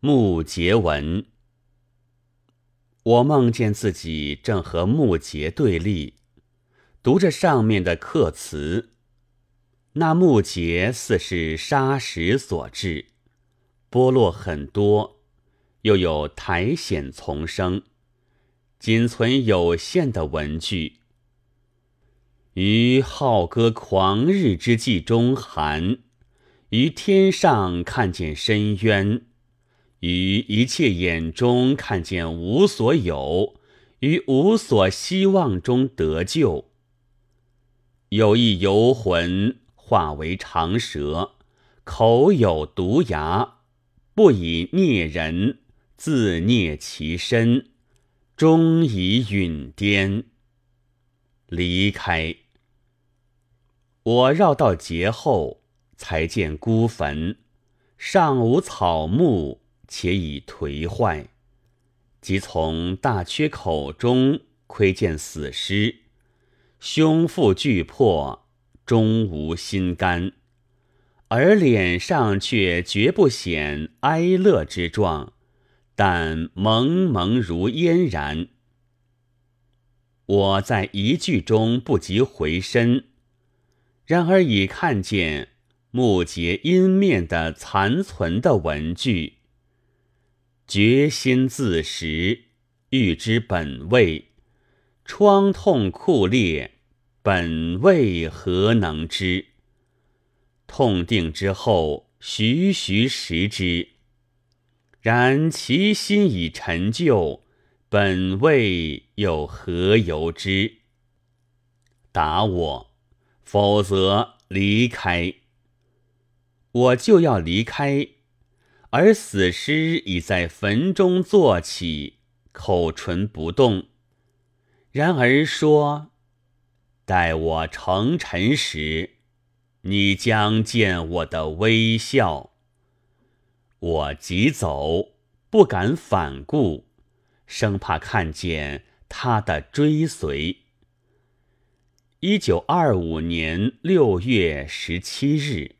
木结文。我梦见自己正和木结对立，读着上面的刻词。那木结似是砂石所制，剥落很多，又有苔藓丛生，仅存有限的文句。于浩歌狂日之际中寒，于天上看见深渊。于一切眼中看见无所有，于无所希望中得救。有一游魂化为长蛇，口有毒牙，不以啮人，自啮其身，终以陨颠离开。我绕到劫后，才见孤坟，上无草木。且已颓坏，即从大缺口中窥见死尸，胸腹俱破，终无心肝，而脸上却绝不显哀乐之状，但蒙蒙如嫣然。我在一句中不及回身，然而已看见木结阴面的残存的文句。决心自识，欲知本位。疮痛酷烈，本味何能知？痛定之后，徐徐食之。然其心已陈旧，本位又何由之？答我，否则离开。我就要离开。而死尸已在坟中坐起，口唇不动。然而说：“待我成尘时，你将见我的微笑。”我急走，不敢反顾，生怕看见他的追随。一九二五年六月十七日。